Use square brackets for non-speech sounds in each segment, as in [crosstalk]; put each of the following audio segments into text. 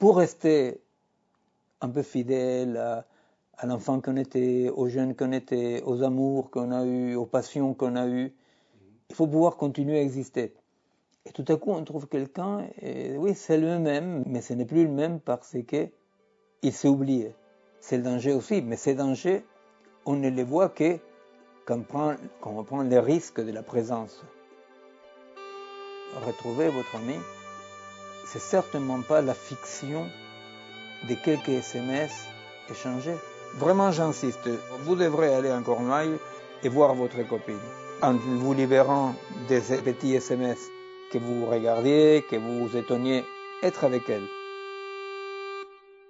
pour rester un peu fidèle à, l'enfant qu'on était, aux jeunes qu'on était, aux amours qu'on a eus, aux passions qu'on a eues, il faut pouvoir continuer à exister. Et tout à coup, on trouve quelqu'un, et oui, c'est le même, mais ce n'est plus le même parce qu'il s'est oublié. C'est le danger aussi, mais ces dangers, on ne les voit que quand on prend les risques de la présence. Retrouver votre ami, c'est certainement pas la fiction de quelques SMS échangés. Vraiment, j'insiste, vous devrez aller en Cornouailles et voir votre copine. En vous libérant des petits SMS que vous regardiez, que vous vous étonniez, être avec elle.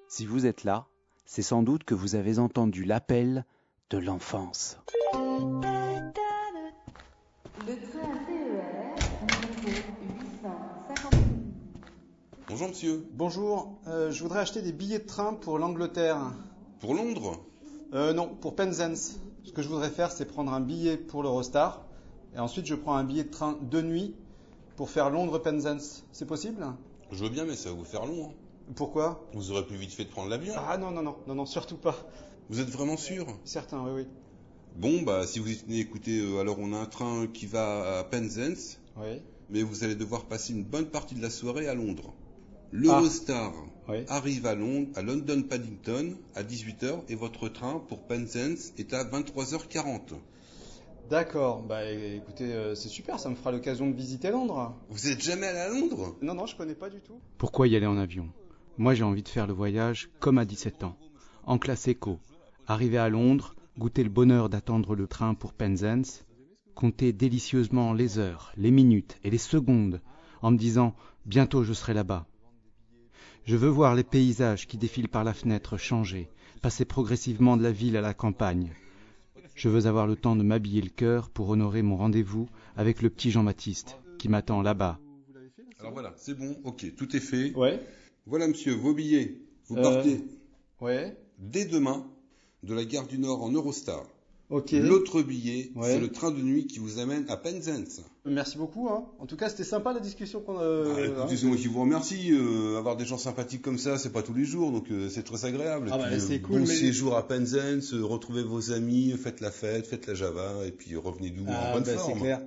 Si vous êtes là, c'est sans doute que vous avez entendu l'appel de l'enfance. Bonjour monsieur. Bonjour, euh, je voudrais acheter des billets de train pour l'Angleterre. Pour Londres? Euh, Non, pour Penzance. Ce que je voudrais faire, c'est prendre un billet pour l'Eurostar et ensuite je prends un billet de train de nuit pour faire Londres-Penzance. C'est possible? Je veux bien, mais ça va vous faire long. Hein. Pourquoi? Vous aurez plus vite fait de prendre l'avion. Ah non, non, non, non, non, surtout pas. Vous êtes vraiment sûr? Certain, oui, oui. Bon, bah si vous venez écoutez, euh, alors on a un train qui va à Penzance. Oui. Mais vous allez devoir passer une bonne partie de la soirée à Londres. L'Eurostar Ah. Oui. arrive à Londres, à London Paddington, à 18h et votre train pour Penzance est à 23h40. D'accord, bah écoutez, euh, c'est super, ça me fera l'occasion de visiter Londres. Vous êtes jamais allé à Londres? Non, non, je connais pas du tout. Pourquoi y aller en avion? Moi j'ai envie de faire le voyage comme à 17 ans, en classe éco, arriver à Londres, goûter le bonheur d'attendre le train pour Penzance, compter délicieusement les heures, les minutes et les secondes en me disant bientôt je serai là-bas. Je veux voir les paysages qui défilent par la fenêtre changer, passer progressivement de la ville à la campagne. Je veux avoir le temps de m'habiller le cœur pour honorer mon rendez-vous avec le petit Jean-Baptiste qui m'attend là-bas. Alors voilà, c'est bon, ok, tout est fait. Ouais. Voilà monsieur, vos billets. Vous Euh, partez Ouais. dès demain de la gare du Nord en Eurostar. L'autre billet, Ouais. c'est le train de nuit qui vous amène à Penzance. Merci beaucoup. Hein. En tout cas, c'était sympa la discussion qu'on a. Ah, écoutez, hein. c'est moi qui vous remercie. euh, avoir des gens sympathiques comme ça, c'est pas tous les jours, donc euh, c'est très agréable. Ah bah, c'est euh, cool, Bon mais- séjour à Penzance, euh, retrouvez vos amis, faites la fête, faites la Java, et puis revenez nous en Ah, bonne bah, c'est forme. clair.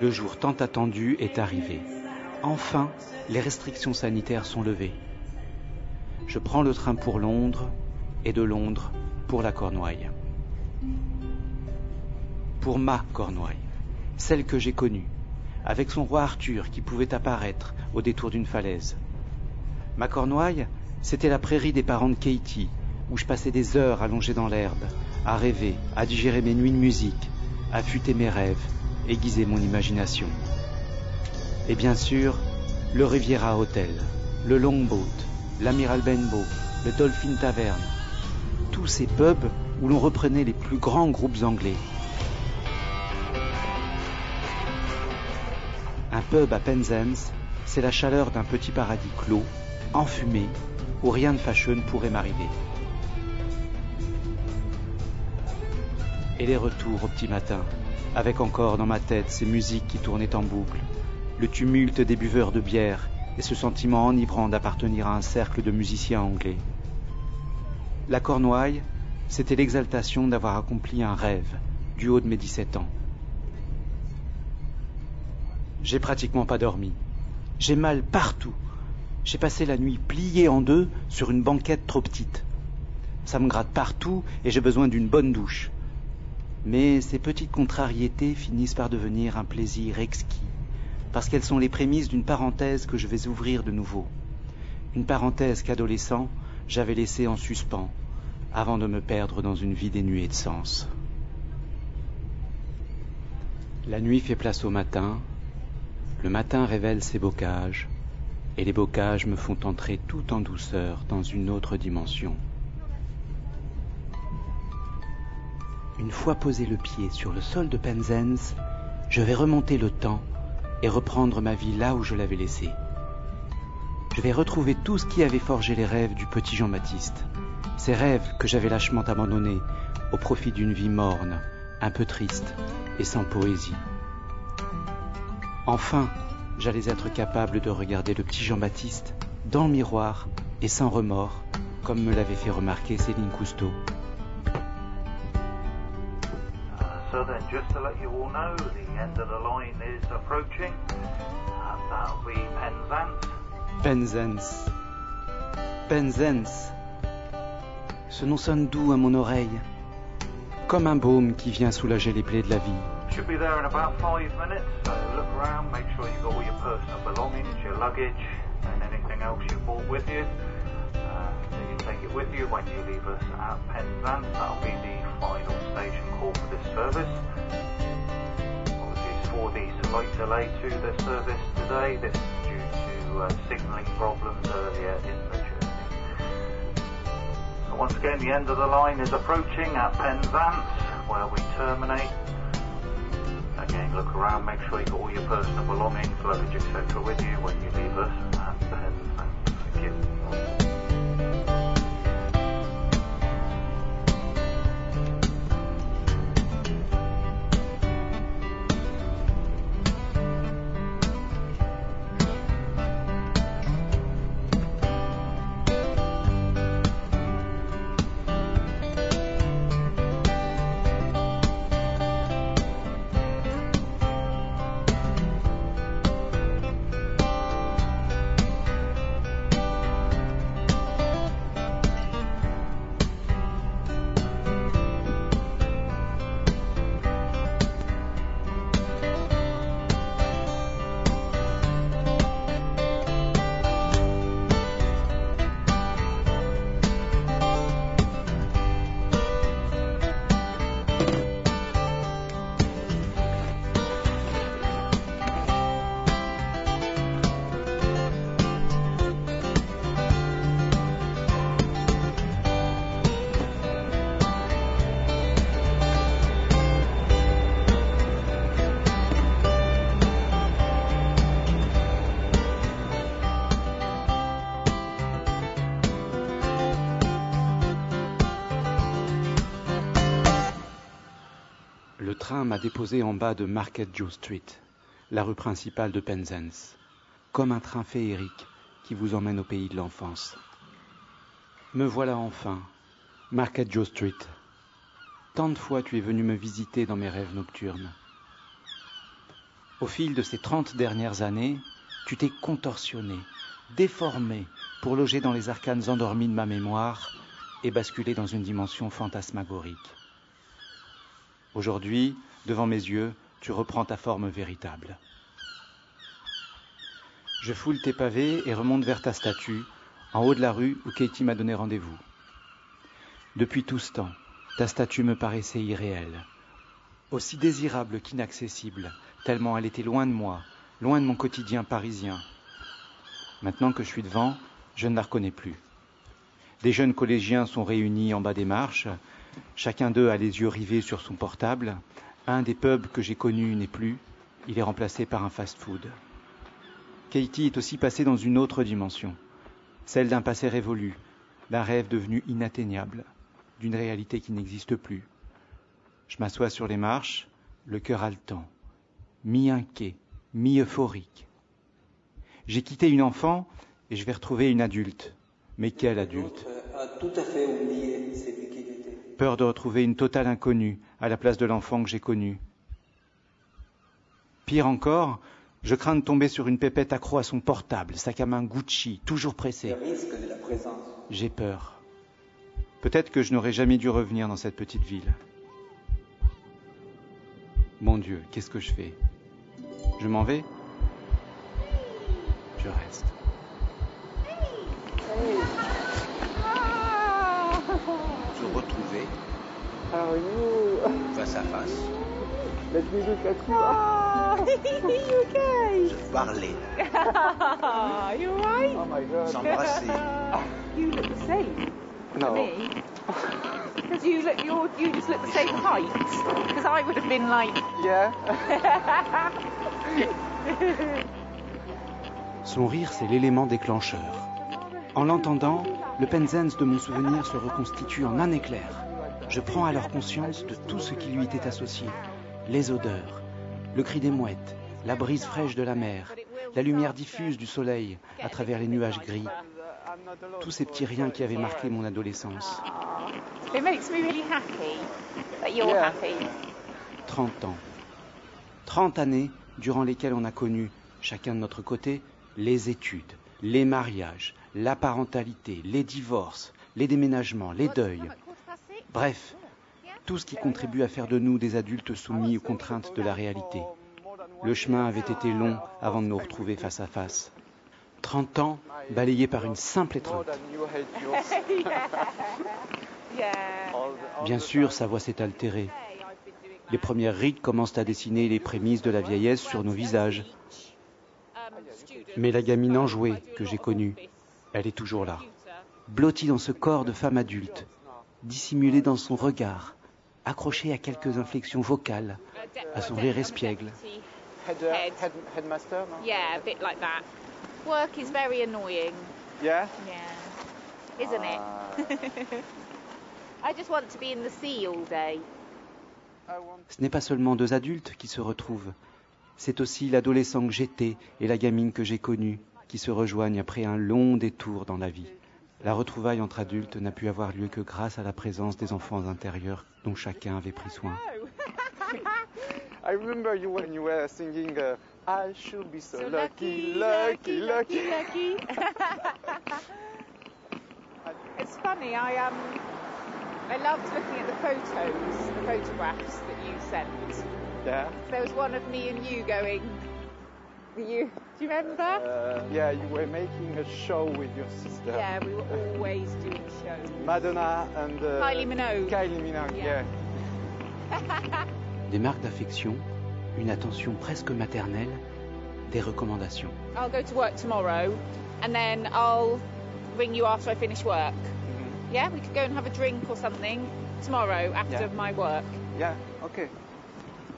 Le jour tant attendu est arrivé. Enfin, les restrictions sanitaires sont levées. Je prends le train pour Londres et de Londres pour la Cornouaille. Pour ma Cornouaille, celle que j'ai connue, avec son roi Arthur qui pouvait apparaître au détour d'une falaise. Ma Cornouaille, c'était la prairie des parents de Katie, où je passais des heures allongé dans l'herbe, à rêver, à digérer mes nuits de musique, à affûter mes rêves, aiguiser mon imagination. Et bien sûr, le Riviera Hotel, le Longboat, l'Amiral Benbow, le Dolphin Tavern, tous ces pubs où l'on reprenait les plus grands groupes anglais. Un pub à Penzance, c'est la chaleur d'un petit paradis clos, enfumé, où rien de fâcheux ne pourrait m'arriver. Et les retours au petit matin, avec encore dans ma tête ces musiques qui tournaient en boucle, le tumulte des buveurs de bière et ce sentiment enivrant d'appartenir à un cercle de musiciens anglais. La Cornouaille, c'était l'exaltation d'avoir accompli un rêve du haut de mes 17 ans. J'ai pratiquement pas dormi. J'ai mal partout. J'ai passé la nuit pliée en deux sur une banquette trop petite. Ça me gratte partout et j'ai besoin d'une bonne douche. Mais ces petites contrariétés finissent par devenir un plaisir exquis, parce qu'elles sont les prémices d'une parenthèse que je vais ouvrir de nouveau. Une parenthèse qu'adolescent, j'avais laissée en suspens, avant de me perdre dans une vie dénuée de sens. La nuit fait place au matin, Le matin révèle ses bocages, et les bocages me font entrer tout en douceur dans une autre dimension. Une fois posé le pied sur le sol de Penzance, je vais remonter le temps et reprendre ma vie là où je l'avais laissée. Je vais retrouver tout ce qui avait forgé les rêves du petit Jean-Baptiste, ces rêves que j'avais lâchement abandonnés au profit d'une vie morne, un peu triste et sans poésie. Enfin, j'allais être capable de regarder le petit Jean-Baptiste dans le miroir et sans remords, comme me l'avait fait remarquer Céline Cousteau. So then, just to let you all know, the end of the line is approaching. Uh, that'll be Penzance? Penzance. Penzance. Ce nom sonne doux à mon oreille, comme un baume qui vient soulager les plaies de la vie. Should be there in about five minutes. So look around, make sure you've got all your personal belongings, your luggage, and anything else you brought with you. Take it with you when you leave us at Penzance. That'll be the final station call for this service. Apologies for the slight delay to the service today. This is due to uh, signalling problems earlier in the journey. So once again, the end of the line is approaching at Penzance, where we terminate. Again, look around, make sure you've got all your personal belongings, luggage, etc. with you when you leave us déposé en bas de Market Joe Street, la rue principale de Penzance, comme un train féerique qui vous emmène au pays de l'enfance. Me voilà enfin, Market Joe Street. Tant de fois tu es venu me visiter dans mes rêves nocturnes. Au fil de ces trente dernières années, tu t'es contorsionné, déformé pour loger dans les arcanes endormis de ma mémoire et basculer dans une dimension fantasmagorique. Aujourd'hui, devant mes yeux, tu reprends ta forme véritable. Je foule tes pavés et remonte vers ta statue, en haut de la rue où Katie m'a donné rendez-vous. Depuis tout ce temps, ta statue me paraissait irréelle, aussi désirable qu'inaccessible, tellement elle était loin de moi, loin de mon quotidien parisien. Maintenant que je suis devant, je ne la reconnais plus. Des jeunes collégiens sont réunis en bas des marches, chacun d'eux a les yeux rivés sur son portable. Un des pubs que j'ai connus n'est plus, il est remplacé par un fast-food. Katie est aussi passée dans une autre dimension, celle d'un passé révolu, d'un rêve devenu inatteignable, d'une réalité qui n'existe plus. Je m'assois sur les marches, le cœur haletant, mi-inquiet, mi-euphorique. J'ai quitté une enfant et je vais retrouver une adulte. Mais quelle adulte? Peur de retrouver une totale inconnue à la place de l'enfant que j'ai connu. Pire encore, je crains de tomber sur une pépette accro à son portable, sac à main Gucci, toujours pressé. J'ai peur. Peut-être que je n'aurais jamais dû revenir dans cette petite ville. Mon Dieu, qu'est-ce que je fais? Je m'en vais? Je reste. Retrouver face à face. Let me look at you. You okay? Je parlais. [laughs] you alright? Oh my god. S'embrasser. [laughs] You look the same No. me. Because you look, you you just look the same height. Because I would have been like, [laughs] Yeah. Son rire, c'est l'élément déclencheur. En l'entendant, le Penzance de mon souvenir se reconstitue en un éclair. Je prends alors conscience de tout ce qui lui était associé. Les odeurs, le cri des mouettes, la brise fraîche de la mer, la lumière diffuse du soleil à travers les nuages gris, tous ces petits riens qui avaient marqué mon adolescence. it makes me really happy that you're Yeah. happy. 30 ans. 30 années durant lesquelles on a connu, chacun de notre côté, les études, les mariages, la parentalité, les divorces, les déménagements, les deuils. Bref, tout ce qui contribue à faire de nous des adultes soumis aux contraintes de la réalité. Le chemin avait été long avant de nous retrouver face à face. 30 ans balayés par une simple étreinte. [laughs] Bien sûr, sa voix s'est altérée. Les premières rides commencent à dessiner les prémices de la vieillesse sur nos visages. Mais la gamine enjouée que j'ai connue, elle est toujours là, blottie dans ce corps de femme adulte, dissimulée dans son regard, accrochée à quelques inflexions vocales, à son rire espiègle. Uh, Head. head, headmaster, no? Yeah, a bit like that. Work is very annoying. Yeah? Yeah. Isn't it? [laughs] I just want to be in the sea all day. I want Ce n'est pas seulement deux adultes qui se retrouvent, c'est aussi l'adolescent que j'étais et la gamine que j'ai connue qui se rejoignent après un long détour dans la vie. La retrouvaille entre adultes n'a pu avoir lieu que grâce à la présence des enfants intérieurs dont chacun avait pris soin. [laughs] I remember you when you were singing uh, I should be so, So lucky, lucky, lucky. lucky. [laughs] it's funny. I um, I loved looking at the photos, the photographs that you sent. Yeah. There was one of me and you going. You do you remember? Uh, yeah, you were making a show with your sister. yeah, we were always doing shows. Madonna and uh, Kylie Minogue. Kylie Minogue, Yeah. yeah. [laughs] Des marques d'affection, une attention presque maternelle, des recommandations. I'll go to work tomorrow, and then I'll ring you after I finish work. Mhm. Yeah, we could go and have a drink or something tomorrow after Yeah. my work. Yeah, okay.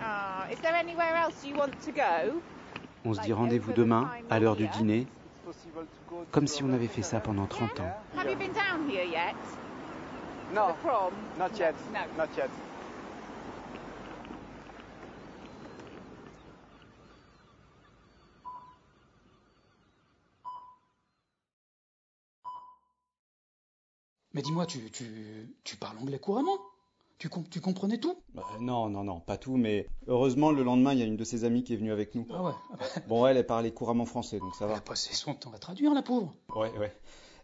Ah, is there anywhere else you want to go? On se dit rendez-vous demain, à l'heure du dîner, comme si on avait fait ça pendant 30 ans. Have you been down here yet? No, The prom? not yet. No. Not yet. Mais dis-moi, tu, tu, tu parles anglais couramment tu, com- tu comprenais tout? Bah, non, non, non, pas tout, mais heureusement, le lendemain, il y a une de ses amies qui est venue avec nous. Ah ouais, [laughs] Bon, elle, elle parlait couramment français, donc ça elle va. a passé son temps à traduire, la pauvre. Ouais, ouais.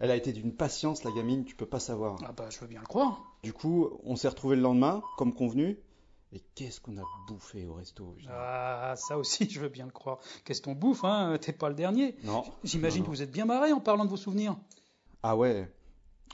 Elle a été d'une patience, la gamine, tu peux pas savoir. Ah bah, je veux bien le croire. Du coup, on s'est retrouvés le lendemain, comme convenu. Et qu'est-ce qu'on a bouffé au resto. Ah, ça aussi, je veux bien le croire. Qu'est-ce qu'on bouffe, hein? T'es pas le dernier. Non. J'imagine que vous êtes bien marré en parlant de vos souvenirs. Ah ouais.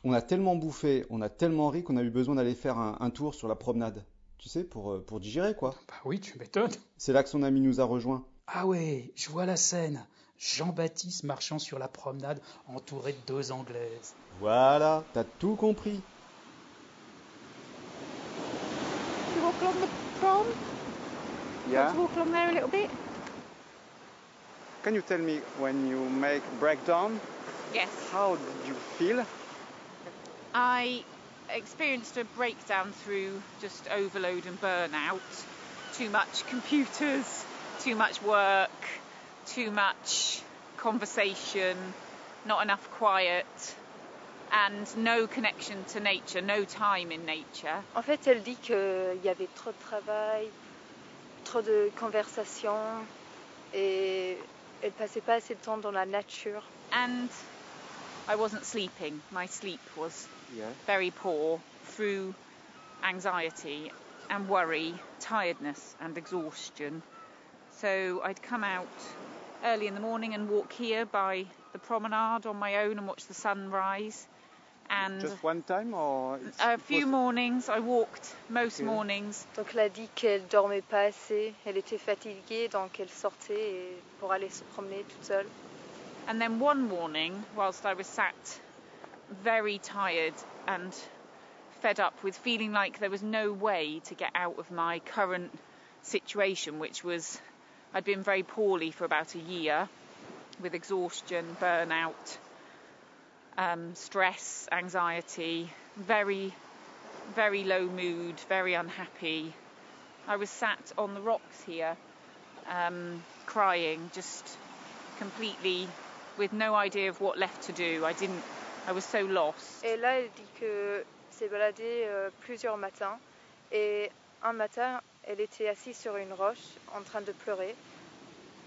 On a tellement bouffé, on a tellement ri qu'on a eu besoin d'aller faire un, un tour sur la promenade. Tu sais, pour, euh, pour digérer, quoi. Bah oui, tu m'étonnes. C'est là que son ami nous a rejoints. Ah ouais, je vois la scène. Jean-Baptiste marchant sur la promenade, entouré de deux Anglaises. Voilà, t'as tout compris. Should we walk along the prom? Yeah. Want to walk along there a little bit? Can you tell me when you make breakdown, Yes. how did you feel? I experienced a breakdown through just overload and burnout. Too much computers, too much work, too much conversation, not enough quiet, and no connection to nature, no time in nature. En fait, elle dit qu'il y avait trop de travail, trop de conversations et elle passait pas assez de temps dans la nature. And I wasn't sleeping. My sleep was Yeah. very poor through anxiety and worry, tiredness and exhaustion. So I'd come out early in the morning and walk here by the promenade on my own and watch the sun rise. And Just one time or a few was- mornings I walked most Okay. mornings. Donc elle a dit qu'elle dormait pas assez, elle était fatiguée, donc elle sortait pour aller se promener toute seule. And then one morning, whilst I was sat very tired and fed up with feeling like there was no way to get out of my current situation, which was I'd been very poorly for about a year with exhaustion, burnout, um, stress, anxiety, very, very low mood, very unhappy. I was sat on the rocks here, um, crying, just completely with no idea of what left to do. I didn't. I was so lost. Et là, elle dit que s'est baladée euh, plusieurs matins. Et un matin, elle était assise sur une roche en train de pleurer.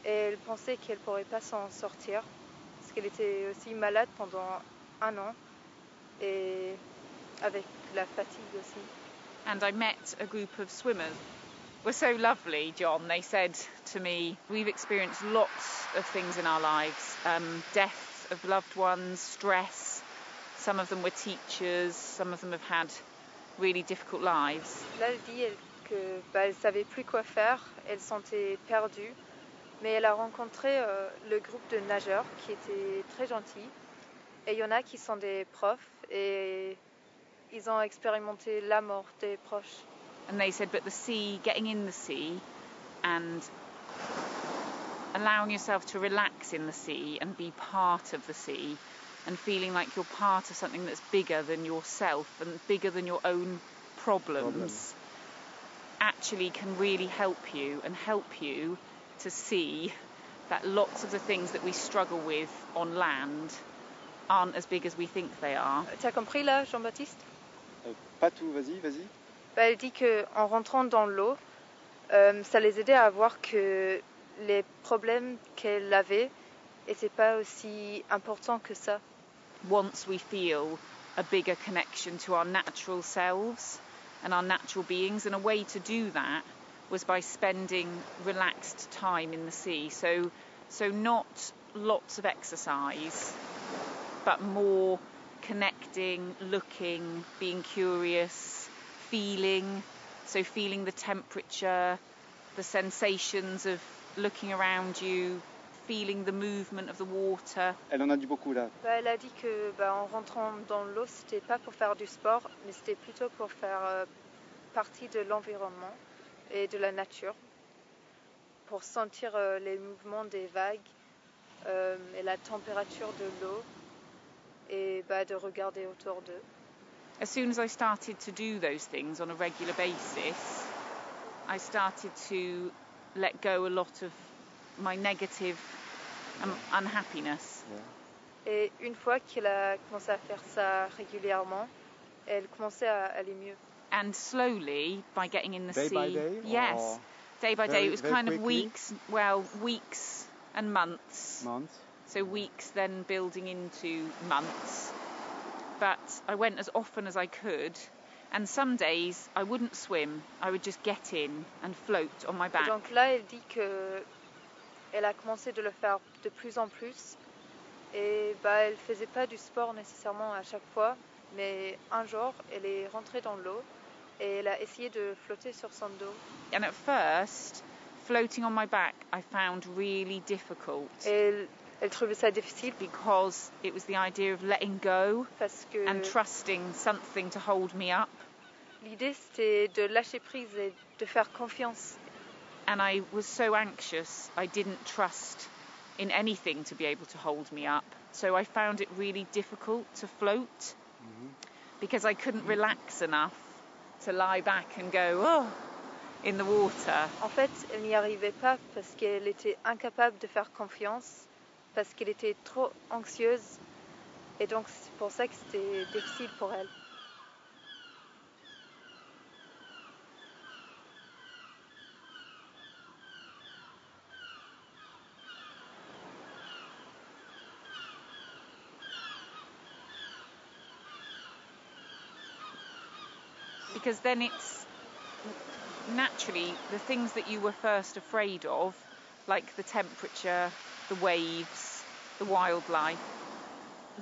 Et elle pensait qu'elle ne pourrait pas s'en sortir. Parce qu'elle était aussi malade pendant un an. Et avec la fatigue aussi. and I met a group of swimmers. Were so lovely, John. They said to me, "We've experienced lots of things in our lives: um, deaths of loved ones, stress. Some of them were teachers. Some of them have had really difficult lives. Là, elle dit elle, que bah, elle savait plus quoi faire. Elle se sentait perdue. Mais elle a rencontré euh, le groupe de nageurs qui était très gentil. Et il y en a qui sont des profs et ils ont expérimenté la mort des proches. And they said, but the sea, getting in the sea, and allowing yourself to relax in the sea and be part of the sea." And feeling like you're part of something that's bigger than yourself and bigger than your own problems. actually can really help you and help you to see that lots of the things that we struggle with on land aren't as big as we think they are. Euh, t'as compris là, Jean-Baptiste Euh, pas tout, vas-y, vas-y. Bah, Elle dit qu'en rentrant dans l'eau, euh, ça les aidait à voir que les problèmes qu'elle avait n'étaient pas aussi importants que ça. Once we feel a bigger connection to our natural selves and our natural beings, and a way to do that was by spending relaxed time in the sea. So, so not lots of exercise, but more connecting, looking, being curious, feeling. So, feeling the temperature, the sensations of looking around you, feeling the movement of the water. Elle en a dit beaucoup là. Bah, elle a dit que bah, en rentrant dans l'eau, c'était pas pour faire du sport, mais c'était plutôt pour faire euh, partie de l'environnement et de la nature, pour sentir euh, les mouvements des vagues euh, et la température de l'eau et bah, de regarder autour d'eux. as soon as I started to do those things on a regular basis, I started to let go a lot of my negative um, unhappiness. Et une fois qu'elle a commencé à faire ça régulièrement, elle commençait à aller mieux. And slowly, by getting in the Day sea, by day, yes, day by day, very- it was very kind of weeks, well, weeks and months. Month. So weeks then building into months. But I went as often as I could, and some days I wouldn't swim. I would just get in and float on my back. donc là, elle dit que elle a commencé de le faire de plus en plus. Et bah, elle faisait pas du sport nécessairement à chaque fois, mais un jour, elle est rentrée dans l'eau et elle a essayé de flotter sur son dos. And at first, floating on my back, I found really difficult elle, elle trouvait ça difficile because it was the idea of letting go parce que and trusting something to hold me up. l'idée c'était de lâcher prise et de faire confiance. And I was so anxious, I didn't trust in anything to be able to hold me up. So I found it really difficult to float mm-hmm. because I couldn't relax enough to lie back and go, oh, in the water. En fait, elle n'y arrivait pas parce qu'elle était incapable de faire confiance, parce qu'elle était trop anxieuse. Et donc c'est pour ça que c'était difficile pour elle. Because then it's naturally the things that you were first afraid of, like the temperature, the waves, the wildlife,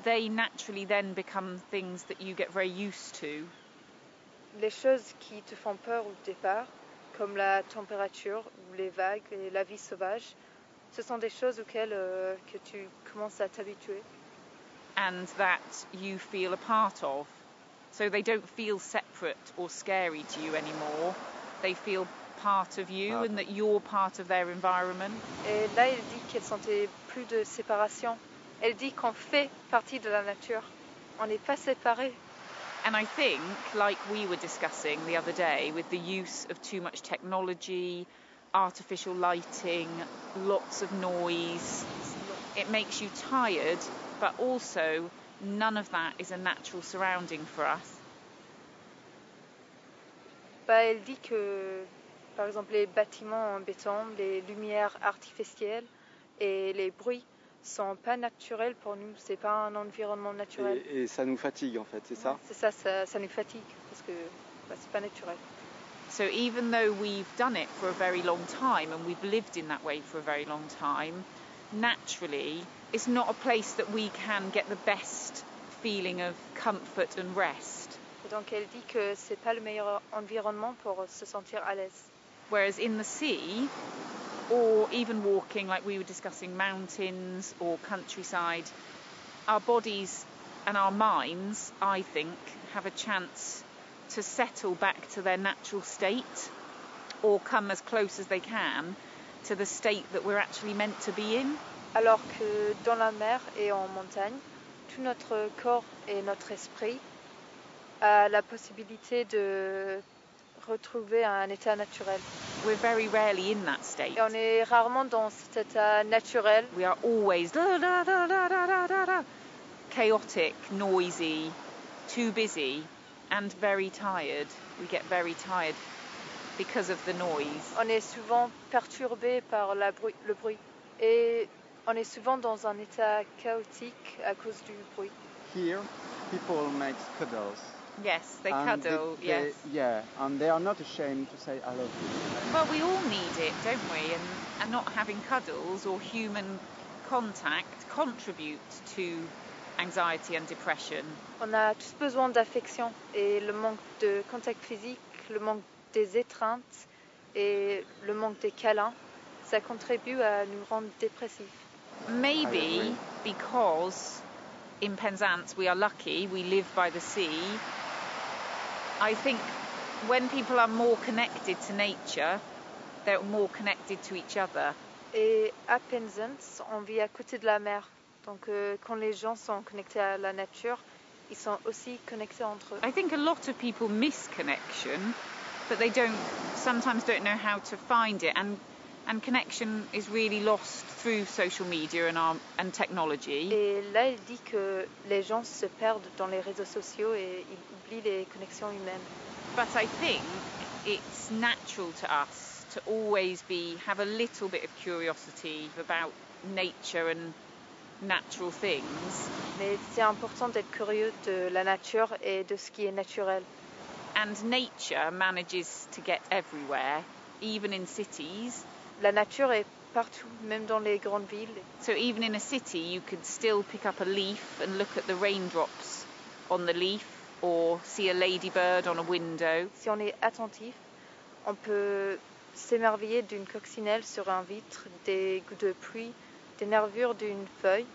they naturally then become things that you get very used to. Les choses qui te font peur au départ, comme la température ou les vagues et la vie sauvage, ce sont des choses auxquelles euh, que tu commences à t'habituer. and that you feel a part of. So they don't feel separate or scary to you anymore. They feel part of you and that you're part of their environment. Et là, elle dit qu'elle sentait plus de séparation. Elle dit qu'on fait partie de la nature. On n'est pas séparés. And I think, like we were discussing the other day, with the use of too much technology, artificial lighting, lots of noise, it makes you tired, but also none of that is a natural surrounding for us. Bah, elle dit que, par exemple, les bâtiments en béton, les lumières artificielles et les bruits sont pas naturels pour nous. C'est pas un environnement naturel. Et, et ça nous fatigue en fait, c'est ça? C'est ça, ça, ça nous fatigue parce que bah, c'est pas naturel. So even though we've done it for a very long time and we've lived in that way for a very long time, naturally, it's not a place that we can get the best feeling of comfort and rest. Donc elle dit que c'est pas le meilleur environnement pour se sentir à l'aise. Whereas in the sea, or even walking, like we were discussing, mountains or countryside, our bodies and our minds, I think, have a chance to settle back to their natural state or come as close as they can to the state that we're actually meant to be in. Alors que dans la mer et en montagne, tout notre corps et notre esprit a la possibilité de retrouver un état naturel. We're very rarely in that state. Et on est rarement dans cet état naturel. We are always da, da, da, chaotic, noisy, too busy and very tired. We get very tired because of the noise. On est souvent perturbé par la bruit- le bruit. Et on est souvent dans un état chaotique à cause du bruit. Here, people make cuddles. Yes, they And cuddle, they- yes. they- yeah, and they are not ashamed to say I love you. Well, we all need it, don't we? And, and not having cuddles or human contact contributes to anxiety and depression. On a tous besoin d'affection et le manque de contact physique, le manque des étreintes et le manque des câlins, ça contribue à nous rendre dépressifs. Maybe because in Penzance we are lucky, we live by the sea. I think when people are more connected to nature, they're more connected to each other. Et à Penzance, on vit à côté de la mer. Donc euh, quand les gens sont connectés à la nature, ils sont aussi connectés entre eux. I think a lot of people miss connection, but they don't sometimes don't know how to find it and and connection is really lost through social media and our and technology. Et là, il dit que les gens se perdent dans les réseaux sociaux et ils oublient les connexions humaines. But I think it's natural to us to always be have a little bit of curiosity about nature and natural things. Mais c'est important d'être curieux de la nature et de ce qui est naturel. And nature manages to get everywhere, even in cities. La nature est partout, même dans les grandes villes. So even in a city, you could still pick up a leaf and look at the raindrops on the leaf or see a ladybird on a window. Si on est attentif, on peut s'émerveiller d'une coccinelle sur un vitre, des gouttes de pluie, des nervures d'une feuille.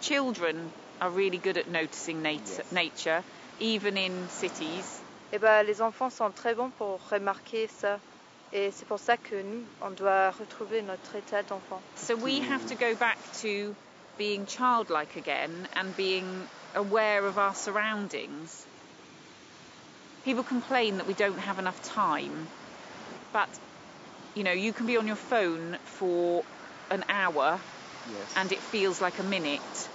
Children are really good at noticing nat- Yes. nature, even in cities. Et ben, les enfants sont très bons pour remarquer ça. Et c'est pour ça que nous, on doit retrouver notre état d'enfant. So we have to go back to being childlike again and being aware of our surroundings. People complain that we don't have enough time, but you know, you can be on your phone for an hour Yes. and it feels like a minute.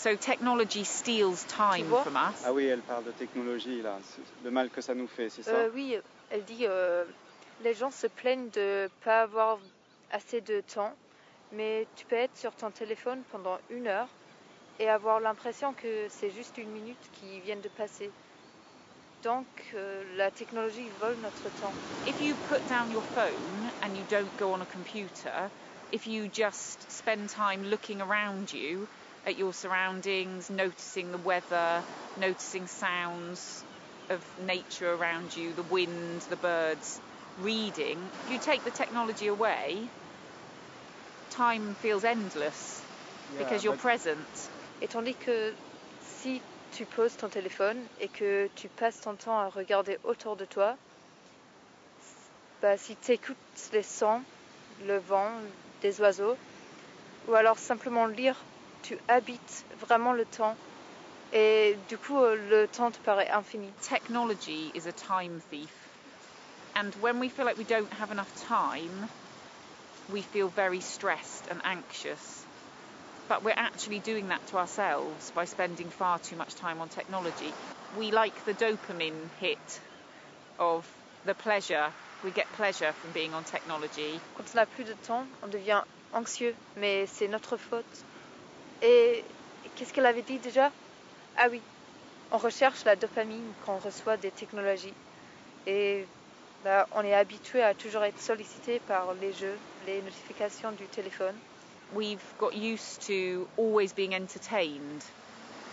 So technology steals time from us. Ah oui, elle parle de technologie là, le mal que ça nous fait, c'est ça? Euh, oui, elle dit euh, les gens se plaignent de pas avoir assez de temps, mais tu peux être sur ton téléphone pendant une heure et avoir l'impression que c'est juste une minute qui vient de passer. Donc euh, la technologie vole notre temps. If you put down your phone and you don't go on a computer, if you just spend time looking around you at your surroundings, noticing the weather, noticing sounds of nature around you, the wind, the birds, reading. If you take the technology away, time feels endless because you're present. Et tandis que si tu poses ton téléphone et que tu passes ton temps à regarder autour de toi, bah, si tu écoutes les sons, le vent, des oiseaux, ou alors simplement lire, tu habites vraiment le temps. Et du coup, euh, le temps te paraît infini. Technology is a time thief. And when we feel like we don't have enough time, we feel very stressed and anxious. But we're actually doing that to ourselves by spending far too much time on technology. We like the dopamine hit of the pleasure. We get pleasure from being on technology. Quand on n'a plus de temps, on devient anxieux, mais c'est notre faute. Et qu'est-ce qu'elle avait dit déjà? Ah oui, on recherche la dopamine quand on reçoit des technologies. Et bah, on est habitué à toujours être sollicité par les jeux, les notifications du téléphone. We've got used to always being entertained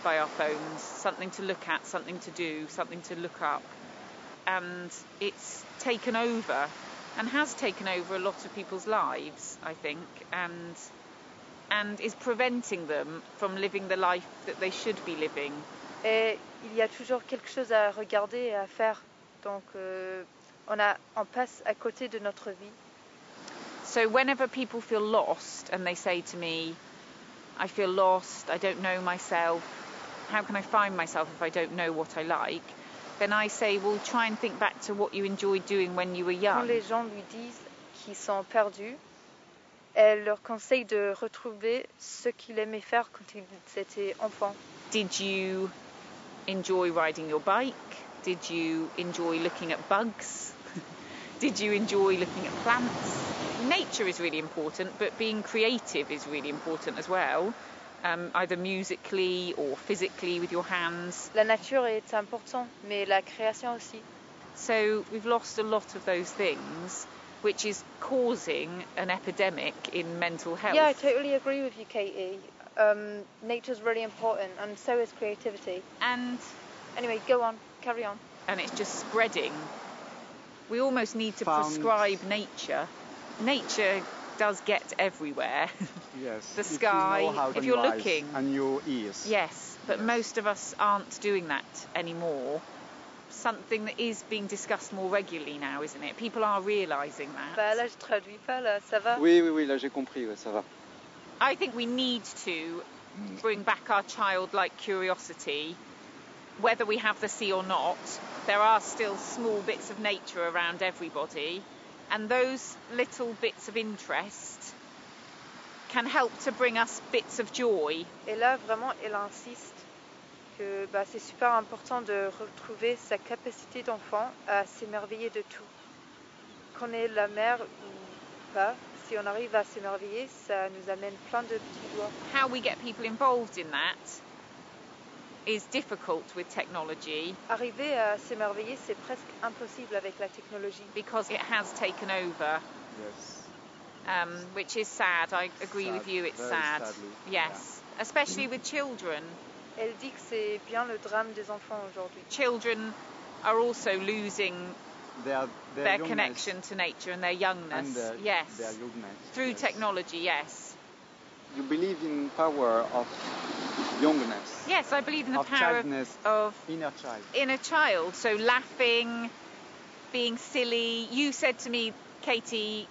by our phones, something to look at, something to do, something to look up. And it's taken over and has taken over a lot of people's lives, I think, and and is preventing them from living the life that they should be living. Et il y a toujours quelque chose à regarder et à faire. Donc euh, on, a, on passe à côté de notre vie. So whenever people feel lost and they say to me, I feel lost, I don't know myself, how can I find myself if I don't know what I like? Then I say, well, try and think back to what you enjoyed doing when you were Quand young. les gens lui disent qu'ils sont perdus, elle leur conseille de retrouver ce qu'il aimait faire quand ils étaient enfants. Did you enjoy riding your bike? Did you enjoy looking at bugs? [laughs] Did you enjoy looking at plants? Nature is really important, but being creative is really important as well, um, either musically or physically with your hands. La nature est importante, mais la création aussi. So we've lost a lot of those things, which is causing an epidemic in mental health. Yeah, I totally agree with you, Katie. Um, nature's really important, and so is creativity. And Anyway, go on, carry on. and it's just spreading. We almost need to Found- prescribe nature. Nature does get everywhere. [laughs] Yes. The if you sky, know if you're looking. And your ears. yes, but Yes. most of us aren't doing that anymore. Something that is being discussed more regularly now, isn't it? People are realizing Bah that. là, je traduis pas, là, ça va Oui, oui, oui, là j'ai compris, ouais, ça va. I think we need to bring back our childlike curiosity, whether we have the sea or not. There are still small bits of nature around everybody, and those little bits of interest can help to bring us bits of joy. Et là, vraiment, elle insiste que bah, c'est super important de retrouver sa capacité d'enfant à s'émerveiller de tout. Qu'on ait la mer ou pas, si on arrive à s'émerveiller, ça nous amène plein de petits doigts. How we get people involved in that is difficult with technology Arriver à s'émerveiller, c'est presque impossible avec la technologie. because it has taken over. Yes. um, which is sad. I agree Sad, with you. It's very sad. sadly, Yes, especially with children. Elle dit que c'est bien le drame des enfants aujourd'hui. Children are also losing Their, their, their connection to nature and their youngness. And their, yes, their youngness. through yes. technology. Yes, You believe in power of youngness. yes. I believe in the Of power of, childness. of Inner child. inner child. So laughing, being silly. You said to me, Katie,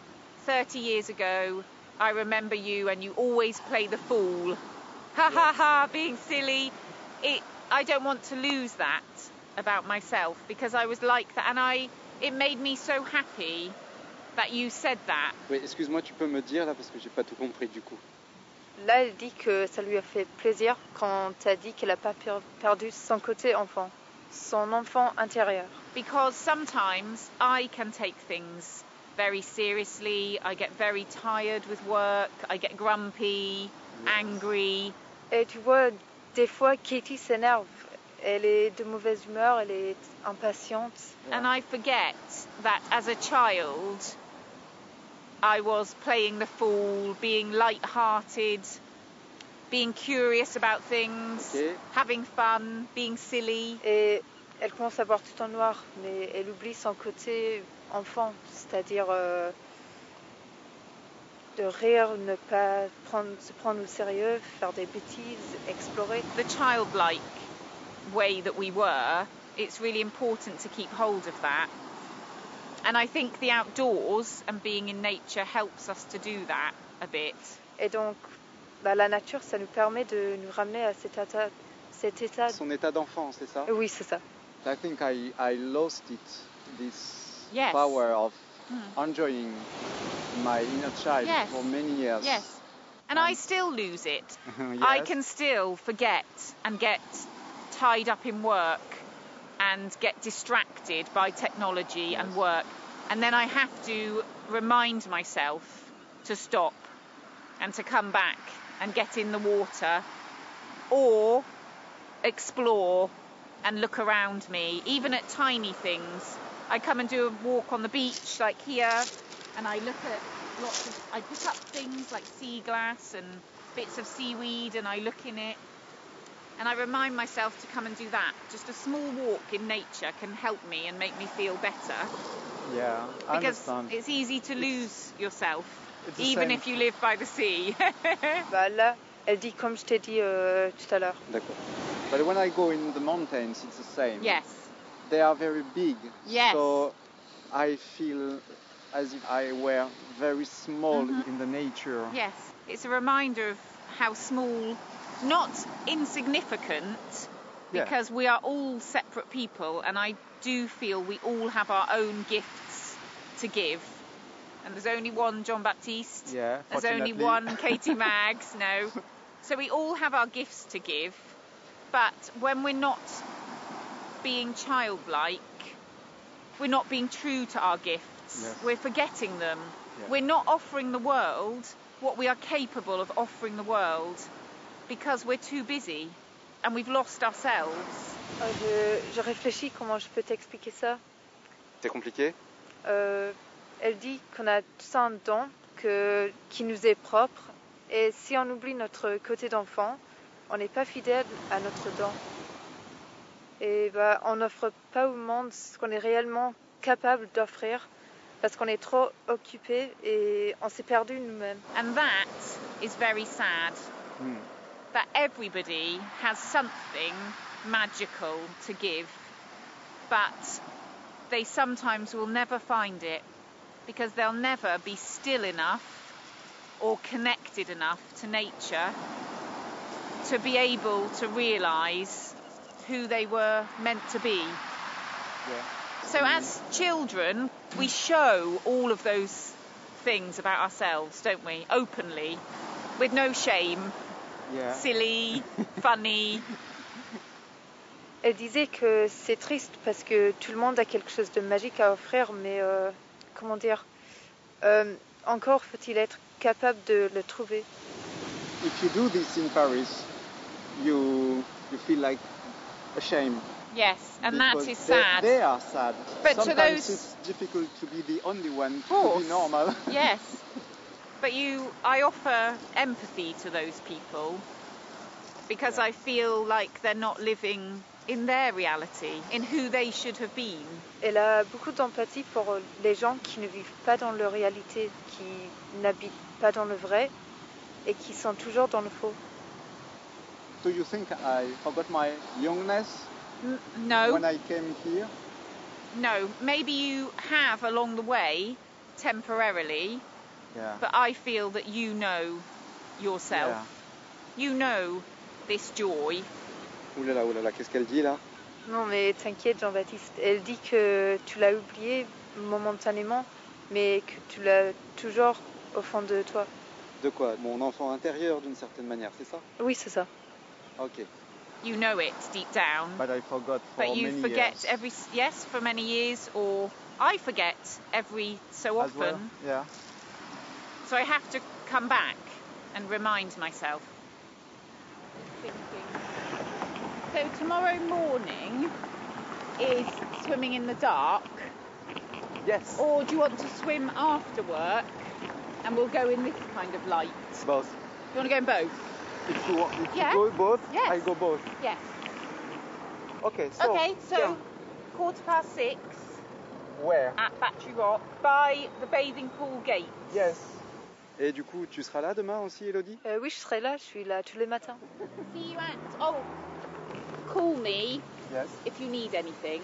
30 years ago, I remember you, and you always play the fool. Ha ha ha, being silly. It. I don't want to lose that about myself because I was like that, and I. It made me so happy that you said that. Oui, excuse-moi, tu peux me dire là parce que j'ai pas tout compris du coup. Là, elle dit que ça lui a fait plaisir quand t'as dit qu'elle n'a pas per- perdu son côté enfant, son enfant intérieur. because sometimes I can take things very seriously. I get very tired with work. I get grumpy, angry. Et tu vois, des fois, Katie s'énerve. Elle est de mauvaise humeur, elle est impatiente. And I forget that as a child, I was playing the fool, being light-hearted. being curious about things, Ok. having fun, being silly. Et elle commence à voir tout en noir, mais elle oublie son côté enfant, c'est-à-dire euh, de rire, ne pas prendre, se prendre au sérieux, faire des bêtises, explorer. The childlike way that we were, it's really important to keep hold of that. And I think the outdoors and being in nature helps us to do that a bit. Et donc, bah, la nature, ça nous permet de nous ramener à cet état. Cet état. Son état d'enfant, c'est ça? Oui, c'est ça. I think I, I lost it, this Yes. power of Hmm. enjoying my inner child Yes. for many years. Yes. And I still lose it. [laughs] Yes. I can still forget and get tied up in work and get distracted by technology and work. And then I have to remind myself to stop and to come back and get in the water or explore and look around me, even at tiny things. I come and do a walk on the beach like here and I look at lots of I pick up things like sea glass and bits of seaweed and I look in it and I remind myself to come and do that. Just a small walk in nature can help me and make me feel better Yeah, I because understand. it's easy to lose yourself it's even if you live by the sea. [laughs] Bah, là, elle dit comme je t'ai dit euh, tout à l'heure. D'accord. But when I go in the mountains, it's the same. yes. They are very big. Yes. So I feel as if I were very small Mhm. in the nature. Yes. It's a reminder of how small, not insignificant, Yeah. because we are all separate people, and I do feel we all have our own gifts to give. And there's only one John Baptiste. Yeah, There's only one [laughs] Katie Maggs. No. So we all have our gifts to give, but when we're not being childlike, we're not being true to our gifts. Yes. We're forgetting them. Yeah. We're not offering the world what we are capable of offering the world because we're too busy and we've lost ourselves. Euh, je, je réfléchis comment je peux t'expliquer ça. C'est compliqué? Euh, elle dit qu'on a tous un don que, qui nous est propre et si on oublie notre côté d'enfant, on n'est pas fidèle à notre don. Et bah, on n'offre pas au monde ce qu'on est réellement capable d'offrir parce qu'on est trop occupé et on s'est perdu nous-mêmes. And that is very sad. Hmm. That everybody has something magical to give, but they sometimes will never find it because they'll never be still enough or connected enough to nature to be able to realise who they were meant to be. Yeah. So, as children, we show all of those things about ourselves, don't we? Openly, with no shame, Yeah. silly, [laughs] funny. Elle disait que c'est triste parce que tout le monde a quelque chose de magique à offrir, mais euh, comment dire euh, Encore faut-il être capable de le trouver. If you do this in Paris, you you feel like ashamed. Yes, and that is sad. They, are sad. But to Sometimes those- it's difficult to be the only one to course. be normal. [laughs] yes, but you, I offer empathy to those people because I feel like they're not living in their reality, in who they should have been. Elle a beaucoup d'empathie pour les gens qui ne vivent pas dans leur réalité, qui n'habitent pas dans le vrai et qui sont toujours dans le faux. Do you think I forgot my youngness? No, when I came here? no, maybe you have along the way, temporarily, Yeah. but I feel that you know yourself. Yeah. You know this joy. Ouh là là, ouh là là, qu'est-ce qu'elle dit là? Non mais t'inquiète Jean-Baptiste, elle dit que tu l'as oublié momentanément, mais que tu l'as toujours au fond de toi. De quoi? Mon enfant intérieur d'une certaine manière, c'est ça? Oui, c'est ça. Ok. You know it deep down. But I forgot for but you forget years every yes for many years or i forget every so as often well. Yeah. so i have to come back and remind myself so tomorrow morning is swimming in the dark Yes. or do you want to swim after work and we'll go in this kind of light Both. you want to go in both If you, if Yeah. you go both, Yes. I go both. Yes. Okay, so. okay, so yeah. quarter past six Where? at Battery Rock by the bathing pool gate. Yes. Et du coup, tu seras là demain aussi, Elodie? Euh, oui, je serai là, je suis là tous les matins. See you at. Oh, call me Yes. if you need anything.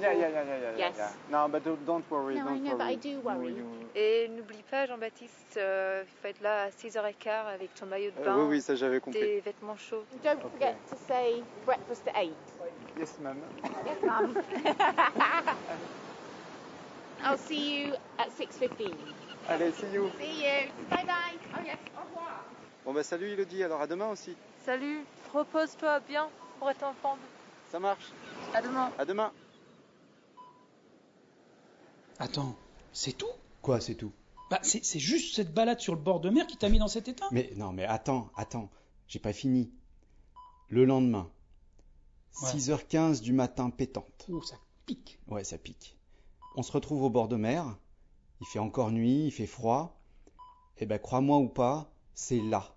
Yeah, yeah, yeah, yeah, yeah. Yes. yeah. No, but don't, don't worry. No, I don't know, but worry. I do worry. You- you- Et n'oublie pas, Jean-Baptiste, euh, il faut être là à 6h15 avec ton maillot de Euh, bain, Oui, oui, ça j'avais compris. tes vêtements chauds. Don't forget to say breakfast at eight. Yes, ma'am. Yes, mum. [laughs] I'll see you at 6.15. Allez, see you. See you. Bye bye. Oh yes, au revoir. Bon bah salut Elodie, alors à demain aussi. Salut, repose-toi bien pour être en forme. Ça marche. À demain. À demain. Attends, c'est tout? Quoi, c'est tout? Bah, c'est c'est juste cette balade sur le bord de mer qui t'a mis dans cet état Mais non, mais attends, attends, j'ai pas fini. Le lendemain, Ouais. 6h15 du matin pétante. Oh, ça pique. Ouais, ça pique. On se retrouve au bord de mer, il fait encore nuit, il fait froid. Et ben, crois-moi ou pas, c'est là.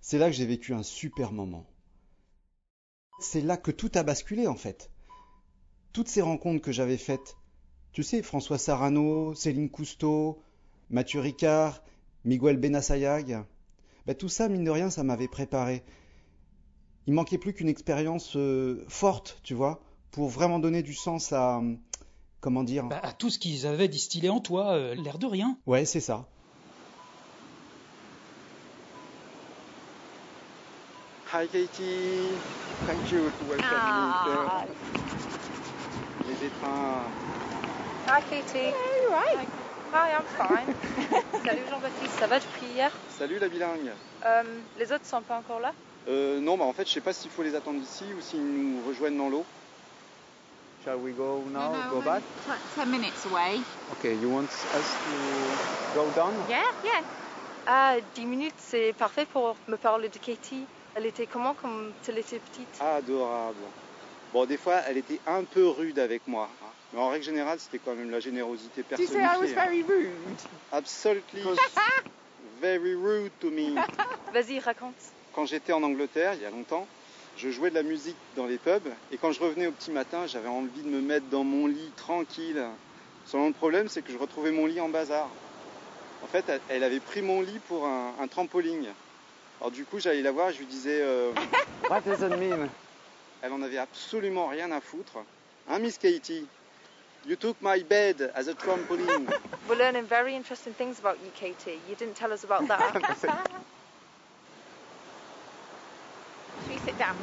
C'est là que j'ai vécu un super moment. C'est là que tout a basculé en fait. Toutes ces rencontres que j'avais faites, tu sais, François Sarano, Céline Cousteau, Mathieu Ricard, Miguel Benassayag, ben, tout ça, mine de rien, ça m'avait préparé. Il manquait plus qu'une expérience euh, forte, tu vois, pour vraiment donner du sens à, comment dire, Bah, à tout ce qu'ils avaient distillé en toi, euh, l'air de rien. ouais, c'est ça. Hi Katie. Thank you to welcome Ah. me. Les. Hi Katie. Hey, right. Hi, I'm fine. [laughs] Salut Jean-Baptiste, ça va depuis hier? Salut la bilingue. Euh, Les autres sont pas encore là? Euh, non, bah en fait, je sais pas s'il faut les attendre ici ou s'ils nous rejoignent dans l'eau. Shall we go now? No, no, go back? Ten minutes away. Okay, you want us to go down? Yeah, yeah. Ah, 10 minutes, c'est parfait pour me parler de Katie. Elle était comment quand elle était petite? Adorable. Bon, des fois, elle était un peu rude avec moi. hein. Mais en règle générale, c'était quand même la générosité Did you say I was hein. very rude? Absolutely [laughs] very rude to me. Vas-y, raconte. Quand j'étais en Angleterre, il y a longtemps, je jouais de la musique dans les pubs et quand je revenais au petit matin, j'avais envie de me mettre dans mon lit tranquille. Seulement le problème, c'est que je retrouvais mon lit en bazar. En fait, elle- avait pris mon lit pour un, un trampoline. Alors du coup, j'allais la voir et je lui disais, euh, What does it mean? elle en avait absolument rien à foutre. Hein, Miss Katie? You took my bed as a trampoline. [laughs] We're learning very interesting things about you, Katie. You didn't tell us about that. [laughs] Should we sit down?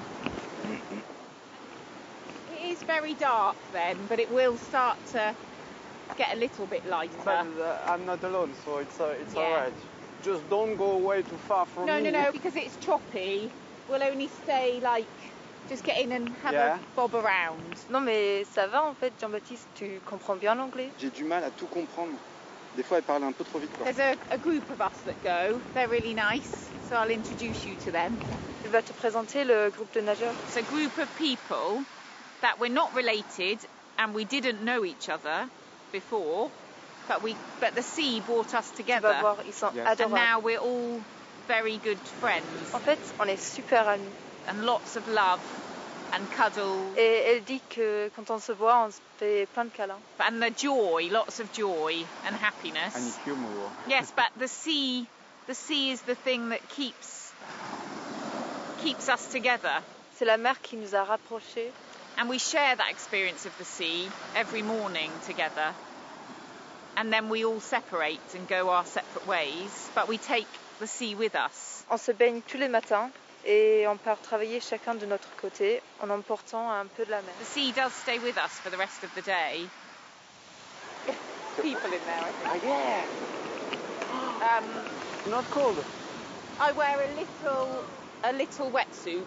It is very dark then, but it will start to get a little bit lighter. But uh, I'm not alone, so it's uh, it's Yeah. alright. Just don't go away too far from no, me. no, no, no, because it's choppy. We'll only stay like, just get in and have Yeah. a bob around. non, mais ça va en fait, Jean-Baptiste, tu comprends bien l'anglais J'ai du mal à tout comprendre. Des fois, elle parle un peu trop vite. Quoi. There's a, a group of us that go. They're really nice, so I'll introduce you to them. Tu vas te présenter le groupe de nageurs It's a group of people that we're not related and we didn't know each other before, but we but the sea brought us together. Tu together. vas voir, ils sont Yes. And now we're all very good friends En fait, on est super amis. And lots of love and cuddle Et elle dit que quand on se voit, on se fait plein de câlins. and the joy, lots of joy and happiness. I need humor. Yes, but the sea the sea is the thing that keeps keeps us together. C'est la mer qui nous a rapprochés. And we share that experience of the sea every morning together. And then we all separate and go our separate ways, but we take the sea with us. On se baigne tous les matins et on part travailler chacun de notre côté en emportant un peu de la mer. The sea does stay with us for the rest of the day. [laughs] People in there, I think. yeah. Um, Not cold. I wear a little a little wetsuit,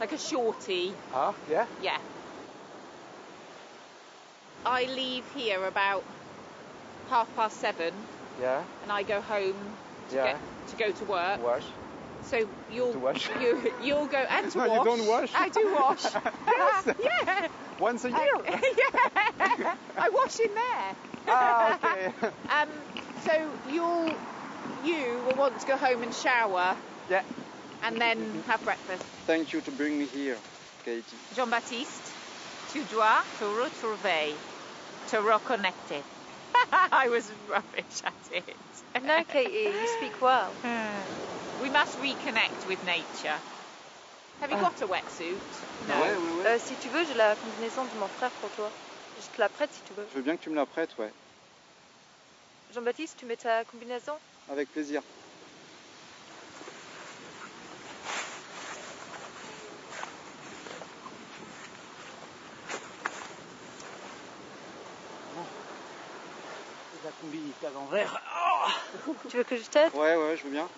like a shorty. Ah, yeah. Yeah. I leave here about half past seven, Yeah. and I go home to Yeah. get to go to work. Wash. So you'll To wash? [laughs] you you'll go and to No, you don't wash. I do wash. [laughs] Yes. [laughs] yeah. Once a year. yeah. I wash in there. ah, okay. Um, so you'll you will want to go home and shower. Yeah. and then have breakfast. Thank you to bring me here, Katie. Jean-Baptiste, tu dois te retrouver, te reconnecter. [laughs] I was rubbish at it. No, Katie, you speak well. we must reconnect with nature. Have you Ah. got a wetsuit? No. Ouais, ouais, ouais. Euh, si tu veux, j'ai la combinaison de mon frère pour toi. Je te la prête si tu veux. Je veux bien que tu me la prêtes, ouais. Jean-Baptiste, tu mets ta combinaison? Avec plaisir. La combi est à l'envers. Tu veux que je t'aide? Ouais, ouais, je veux bien.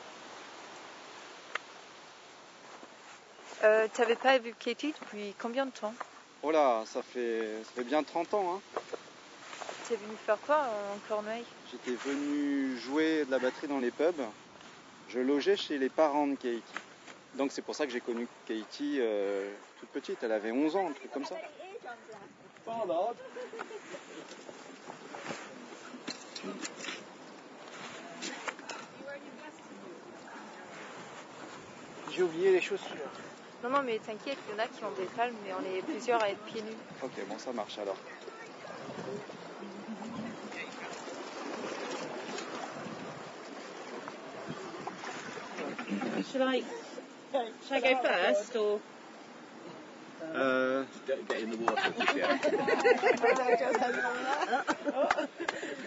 euh, T'avais pas vu Katie depuis combien de temps? Oh là, ça fait, ça fait bien 30 ans, hein. T'es venu faire quoi en Cornouailles J'étais venu jouer de la batterie dans les pubs. Je logeais chez les parents de Katie. Donc c'est pour ça que j'ai connu Katie euh, toute petite. Elle avait 11 ans, un truc comme ça. J'ai oublié les chaussures. Non, non, mais t'inquiète, il y en a qui ont des palmes, mais on est plusieurs à être pieds nus. Ok, bon, ça marche alors. Should I, should I go first or? Euh, Get in the water. [laughs] [laughs]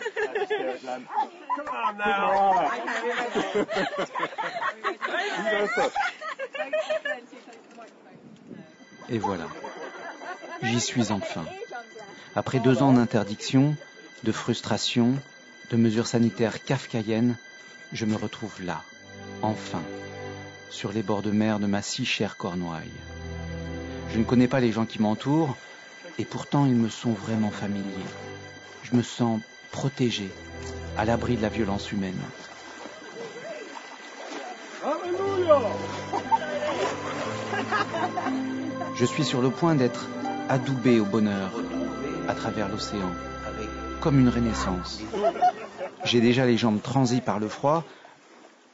Et voilà. J'y suis enfin. Après deux ans d'interdiction, de frustration, de mesures sanitaires kafkaïennes, je me retrouve là, enfin, sur les bords de mer de ma si chère Cornouaille. Je ne connais pas les gens qui m'entourent, et pourtant ils me sont vraiment familiers. Je me sens protégé, à l'abri de la violence humaine. Je suis sur le point d'être adoubé au bonheur à travers l'océan, comme une renaissance. J'ai déjà les jambes transies par le froid.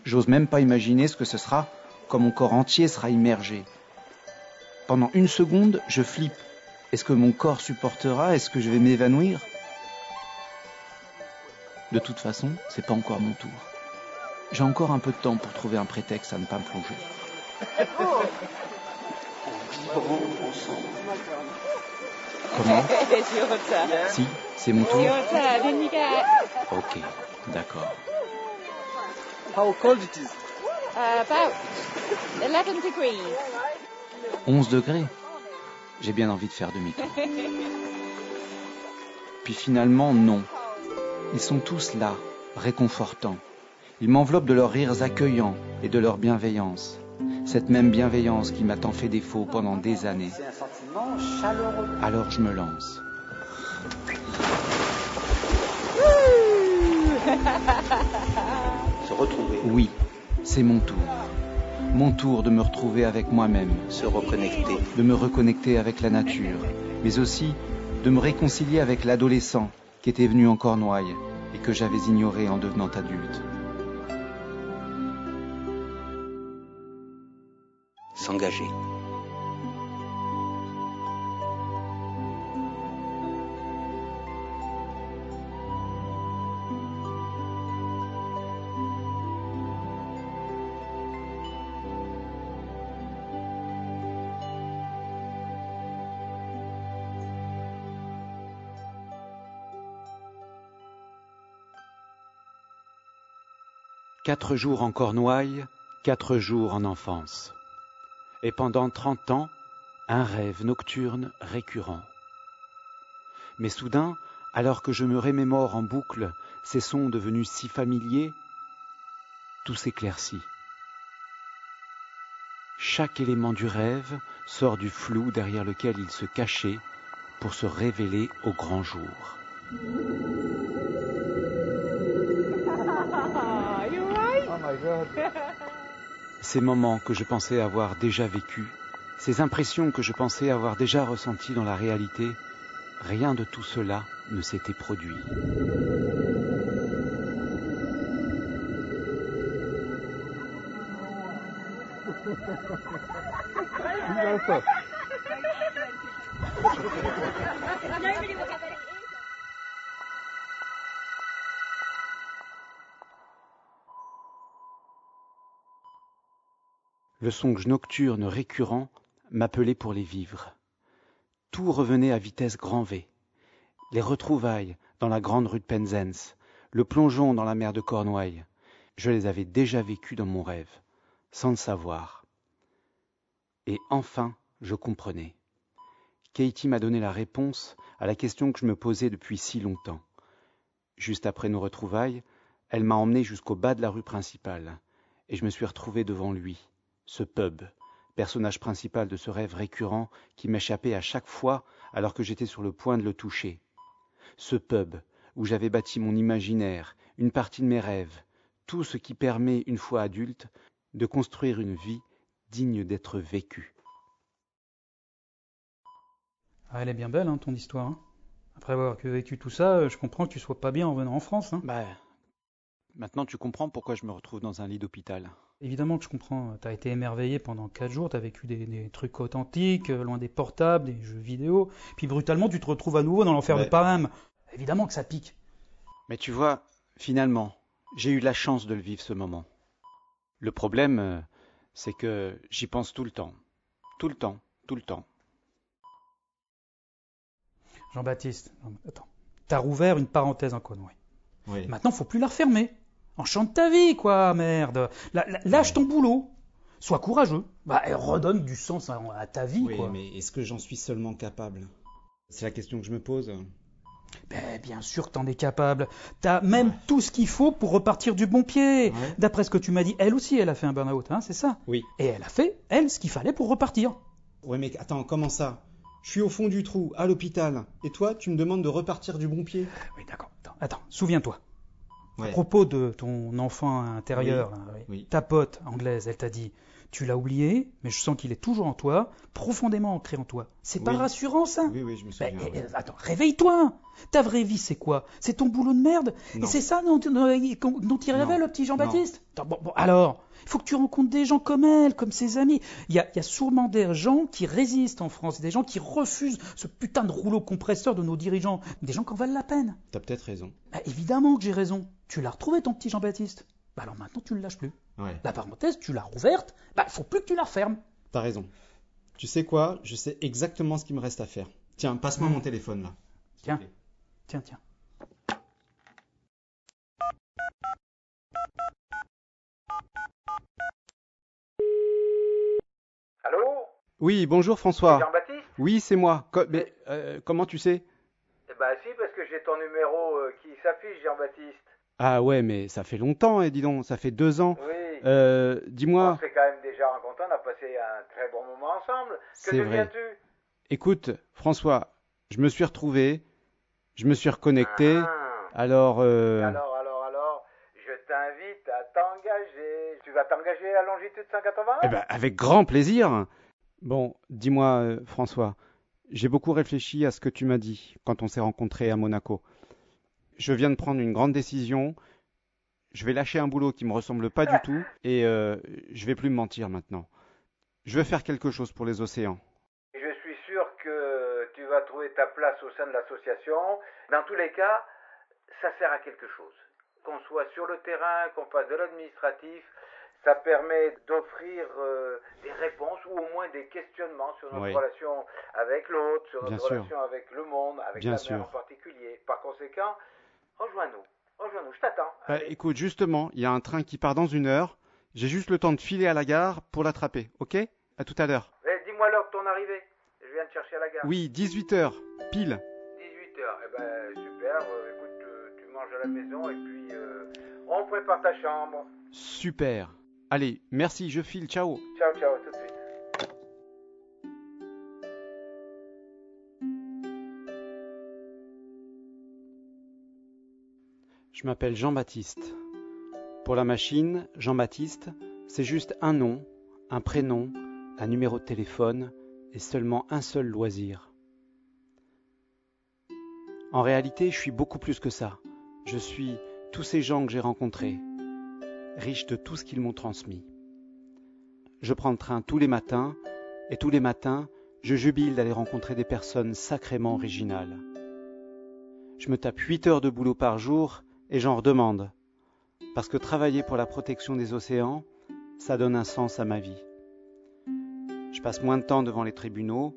J'ose même pas imaginer ce que ce sera quand mon corps entier sera immergé. Pendant une seconde, je flippe. Est-ce que mon corps supportera? Est-ce que je vais m'évanouir? De toute façon, c'est pas encore mon tour. J'ai encore un peu de temps pour trouver un prétexte à ne pas me plonger. Comment. [laughs] Si, c'est mon tour. Ok, d'accord. How cold it is? Uh, about 11 degrees. 11 degrés. J'ai bien envie de faire demi-tour. [laughs] Puis finalement, non. Ils sont tous là, réconfortants. Ils m'enveloppent de leurs rires accueillants et de leur bienveillance. Cette même bienveillance qui m'a tant fait défaut pendant des années. Alors je me lance. Se retrouver, Oui, c'est mon tour. Mon tour de me retrouver avec moi-même, se reconnecter, de me reconnecter avec la nature, mais aussi de me réconcilier avec l'adolescent qui était venu en Cornouailles et que j'avais ignoré en devenant adulte. s'engager. Quatre jours en Cornouailles, quatre jours en enfance. Et pendant trente ans, un rêve nocturne récurrent. Mais soudain, alors que je me remémore en boucle ces sons devenus si familiers, tout s'éclaircit. Chaque élément du rêve sort du flou derrière lequel il se cachait pour se révéler au grand jour. Ces moments que je pensais avoir déjà vécus, ces impressions que je pensais avoir déjà ressenties dans la réalité, rien de tout cela ne s'était produit. Le songe nocturne récurrent m'appelait pour les vivre. Tout revenait à vitesse grand V. Les retrouvailles dans la grande rue de Penzance, le plongeon dans la mer de Cornouailles, je les avais déjà vécus dans mon rêve, sans le savoir. Et enfin, je comprenais. Katie m'a donné la réponse à la question que je me posais depuis si longtemps. Juste après nos retrouvailles, elle m'a emmené jusqu'au bas de la rue principale, et je me suis retrouvé devant lui, ce pub, personnage principal de ce rêve récurrent qui m'échappait à chaque fois alors que j'étais sur le point de le toucher. Ce pub où j'avais bâti mon imaginaire, une partie de mes rêves, tout ce qui permet, une fois adulte, de construire une vie digne d'être vécue. Ah, elle est bien belle, hein, ton histoire. hein. Après avoir vécu tout ça, euh, je comprends que tu sois pas bien en venant en France. hein. Bah, maintenant tu comprends pourquoi je me retrouve dans un lit d'hôpital. Évidemment que je comprends. T'as été émerveillé pendant 4 jours, t'as vécu des, des trucs authentiques, euh, loin des portables, des jeux vidéo. Puis brutalement, tu te retrouves à nouveau dans l'enfer Ouais. de Param. Évidemment que ça pique. Mais tu vois, finalement, j'ai eu la chance de le vivre ce moment. Le problème, euh, c'est que j'y pense tout le temps. Tout le temps, tout le temps. Jean-Baptiste, attends. T'as rouvert une parenthèse en connerie. Oui. Maintenant, faut plus la refermer. Enchante ta vie, quoi, merde. Lâche ton boulot. Sois courageux. Bah, et redonne du sens à, à ta vie, Oui, quoi. mais est-ce que j'en suis seulement capable? C'est la question que je me pose. Ben, bien sûr que t'en es capable. T'as même tout ce qu'il faut pour repartir du bon pied. D'après ce que tu m'as dit, elle aussi, elle a fait un burn-out, hein, c'est ça? Oui. Et elle a fait, elle, ce qu'il fallait pour repartir. Ouais, mais attends, comment ça? Je suis au fond du trou, à l'hôpital, et toi, tu me demandes de repartir du bon pied? Oui, d'accord. Attends, attends, souviens-toi. Ouais. À propos de ton enfant intérieur, Oui, là, oui. oui. ta pote anglaise, elle t'a dit Tu l'as oublié, mais je sens qu'il est toujours en toi, profondément ancré en toi. C'est pas Oui. rassurant, ça? Oui, oui, je me Ben, souviens. eh, Attends, réveille-toi Ta vraie vie, c'est quoi? C'est ton boulot de merde? Et c'est ça dont, il rêvait, le petit Jean-Baptiste? Bon, bon, alors, il faut que tu rencontres des gens comme elle, comme ses amis. Il y a, y a sûrement des gens qui résistent en France, des gens qui refusent ce putain de rouleau compresseur de nos dirigeants, des gens qui en valent la peine. T'as peut-être raison. Bah, évidemment que j'ai raison. Tu l'as retrouvé, ton petit Jean-Baptiste? Bah, alors maintenant, tu ne le lâches plus. Ouais. La parenthèse, tu l'as rouverte, bah, il faut plus que tu la refermes. T'as raison. Tu sais quoi? Je sais exactement ce qu'il me reste à faire. Tiens, passe-moi Hmm. mon téléphone là. Tiens, tiens, tiens. Allô? Oui, bonjour François. Jean-Baptiste? Oui, c'est moi. Co- mais euh, comment tu sais? Eh ben si, parce que j'ai ton numéro euh, qui s'affiche, Jean-Baptiste. Ah ouais, mais ça fait longtemps, et dis donc, ça fait deux ans. Oui. Euh, On Dis-moi, s'est quand même déjà rencontrés, on a passé un très bon moment ensemble. Que deviens-tu? Écoute, François, je me suis retrouvé, je me suis reconnecté. Ah. Alors, euh, Alors, alors, alors, je t'invite à t'engager. Tu vas t'engager à longitude 180 eh ben, avec grand plaisir. Bon, dis-moi, euh, François, j'ai beaucoup réfléchi à ce que tu m'as dit quand on s'est rencontrés à Monaco. Je viens de prendre une grande décision. Je vais lâcher un boulot qui me ressemble pas du tout et euh, je vais plus me mentir maintenant. Je veux faire quelque chose pour les océans. Je suis sûr que tu vas trouver ta place au sein de l'association. Dans tous les cas, ça sert à quelque chose. Qu'on soit sur le terrain, qu'on fasse de l'administratif, ça permet d'offrir euh, des réponses ou au moins des questionnements sur notre Oui. relation avec l'autre, sur Bien notre sûr. relation avec le monde, avec Bien la sûr. mer en particulier. Par conséquent, rejoins-nous. Rejoins-nous, je t'attends. Bah, écoute, justement, il y a un train qui part dans une heure. J'ai juste le temps de filer à la gare pour l'attraper, ok? À tout à l'heure. Eh, Dis-moi l'heure de ton arrivée. Je viens te chercher à la gare. Oui, 18h, pile. 18h. Eh ben, super. Euh, écoute, euh, tu manges à la maison et puis euh, on prépare ta chambre. Super. Allez, merci, je file, ciao. Ciao, ciao, à tout de suite. Je m'appelle Jean-Baptiste. Pour la machine, Jean-Baptiste, c'est juste un nom, un prénom, un numéro de téléphone et seulement un seul loisir. En réalité, je suis beaucoup plus que ça. Je suis tous ces gens que j'ai rencontrés, riches de tout ce qu'ils m'ont transmis. Je prends le train tous les matins, et tous les matins, je jubile d'aller rencontrer des personnes sacrément originales. Je me tape 8 heures de boulot par jour et j'en redemande. Parce que travailler pour la protection des océans, ça donne un sens à ma vie. Je passe moins de temps devant les tribunaux.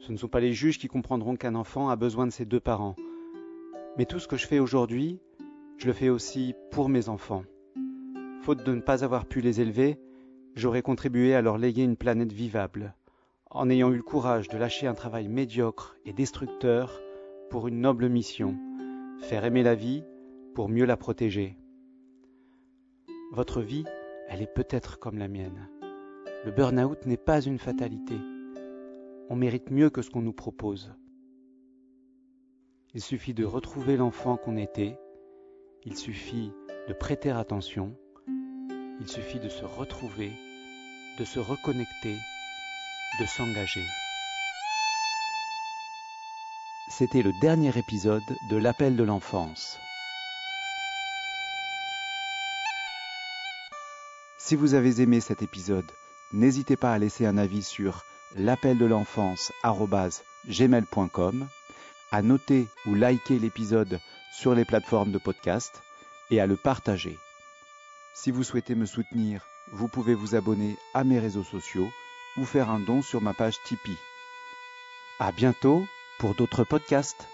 Ce ne sont pas les juges qui comprendront qu'un enfant a besoin de ses deux parents. Mais tout ce que je fais aujourd'hui, je le fais aussi pour mes enfants. Faute de ne pas avoir pu les élever, j'aurais contribué à leur léguer une planète vivable, en ayant eu le courage de lâcher un travail médiocre et destructeur pour une noble mission, faire aimer la vie pour mieux la protéger. Votre vie, elle est peut-être comme la mienne. Le burn-out n'est pas une fatalité. On mérite mieux que ce qu'on nous propose. Il suffit de retrouver l'enfant qu'on était, il suffit de prêter attention, il suffit de se retrouver, de se reconnecter, de s'engager. C'était le dernier épisode de L'appel de l'enfance. Si vous avez aimé cet épisode, n'hésitez pas à laisser un avis sur l'appel de l'enfance@gmail.com, à noter ou liker l'épisode sur les plateformes de podcast et à le partager. Si vous souhaitez me soutenir, vous pouvez vous abonner à mes réseaux sociaux ou faire un don sur ma page Tipeee. À bientôt pour d'autres podcasts.